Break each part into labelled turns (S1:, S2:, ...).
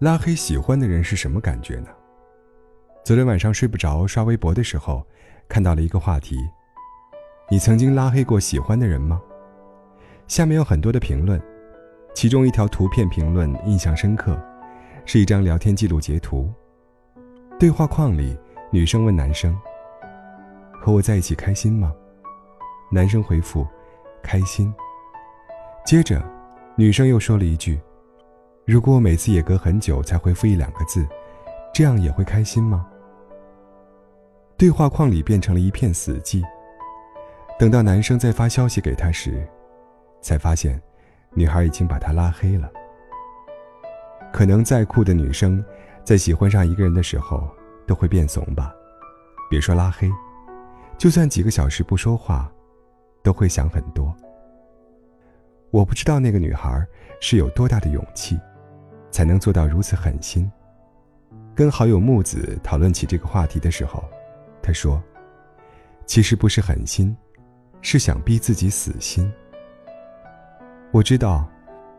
S1: 拉黑喜欢的人是什么感觉呢？昨天晚上睡不着，刷微博的时候，看到了一个话题：你曾经拉黑过喜欢的人吗？下面有很多的评论，其中一条图片评论印象深刻，是一张聊天记录截图。对话框里，女生问男生：“和我在一起开心吗？”男生回复：“开心。”接着，女生又说了一句：“如果我每次也隔很久才回复一两个字，这样也会开心吗？”对话框里变成了一片死寂。等到男生再发消息给她时，才发现，女孩已经把他拉黑了。可能再酷的女生，在喜欢上一个人的时候，都会变怂吧？别说拉黑，就算几个小时不说话，都会想很多。我不知道那个女孩是有多大的勇气，才能做到如此狠心。跟好友木子讨论起这个话题的时候，他说：“其实不是狠心，是想逼自己死心。”我知道，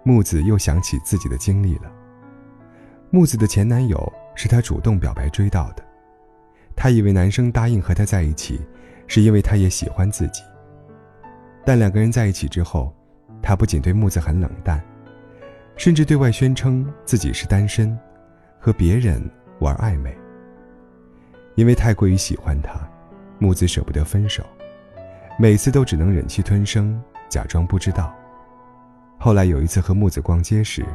S1: 木子又想起自己的经历了。木子的前男友是她主动表白追到的，她以为男生答应和她在一起，是因为他也喜欢自己。但两个人在一起之后，他不仅对木子很冷淡，甚至对外宣称自己是单身，和别人玩暧昧。因为太过于喜欢他，木子舍不得分手，每次都只能忍气吞声，假装不知道。后来有一次和木子逛街时，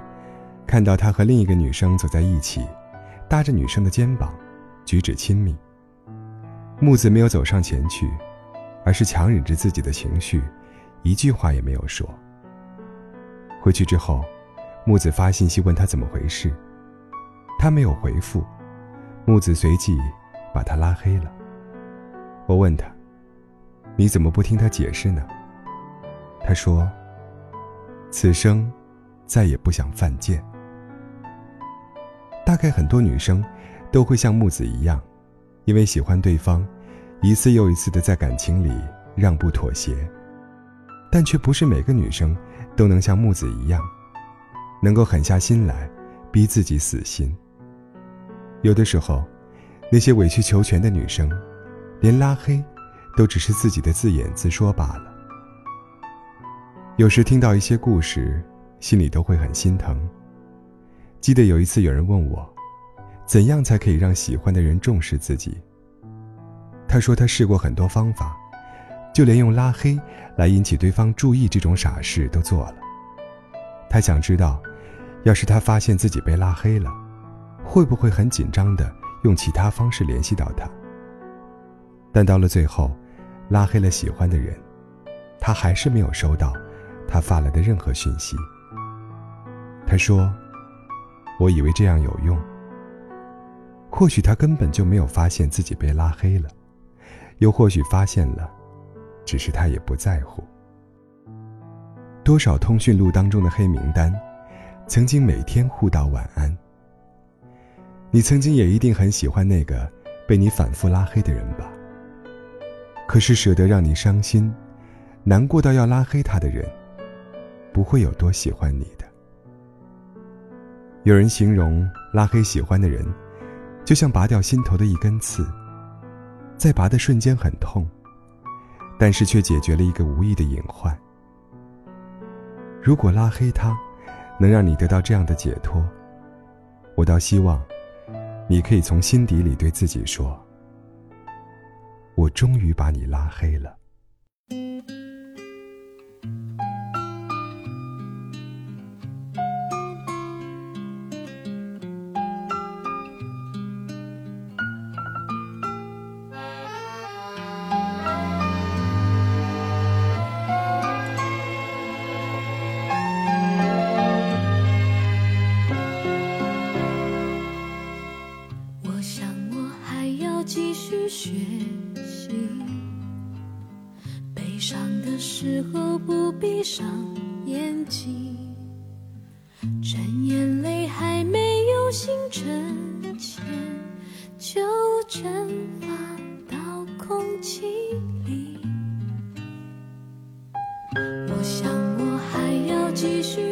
S1: 看到他和另一个女生走在一起，搭着女生的肩膀，举止亲密。木子没有走上前去，而是强忍着自己的情绪，一句话也没有说。回去之后，木子发信息问他怎么回事，他没有回复，木子随即把他拉黑了。我问他：“你怎么不听他解释呢？”他说。此生，再也不想犯贱。大概很多女生，都会像木子一样，因为喜欢对方，一次又一次的在感情里让步妥协。但却不是每个女生，都能像木子一样，能够狠下心来，逼自己死心。有的时候，那些委曲求全的女生，连拉黑，都只是自己的自演自说罢了。有时听到一些故事，心里都会很心疼。记得有一次有人问我，怎样才可以让喜欢的人重视自己？他说他试过很多方法，就连用拉黑来引起对方注意这种傻事都做了。他想知道，要是他发现自己被拉黑了，会不会很紧张的用其他方式联系到他？但到了最后，拉黑了喜欢的人，他还是没有收到。他发来的任何讯息，他说：“我以为这样有用。或许他根本就没有发现自己被拉黑了，又或许发现了，只是他也不在乎。多少通讯录当中的黑名单，曾经每天互道晚安。你曾经也一定很喜欢那个被你反复拉黑的人吧？可是舍得让你伤心、难过到要拉黑他的人。”不会有多喜欢你的。有人形容拉黑喜欢的人，就像拔掉心头的一根刺，在拔的瞬间很痛，但是却解决了一个无意的隐患。如果拉黑他，能让你得到这样的解脱，我倒希望，你可以从心底里对自己说：“我终于把你拉黑了。”
S2: 时候不闭上眼睛，趁眼泪还没有形成前，就蒸发到空气里。我想我还要继续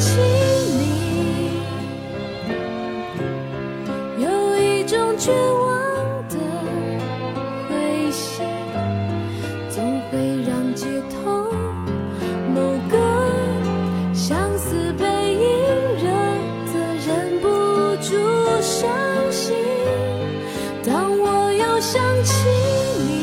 S2: 请你有一种绝望的灰心总会让街头某个相思背影惹的忍不住伤心当我又想起你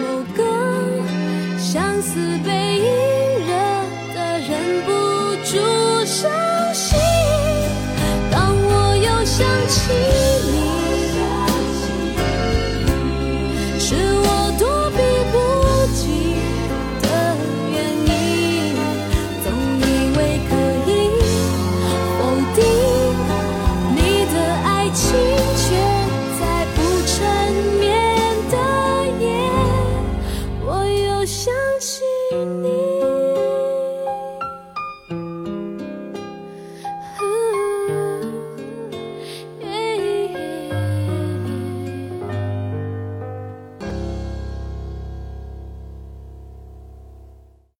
S2: 某个相思被引惹的忍不住伤心，当我又想起。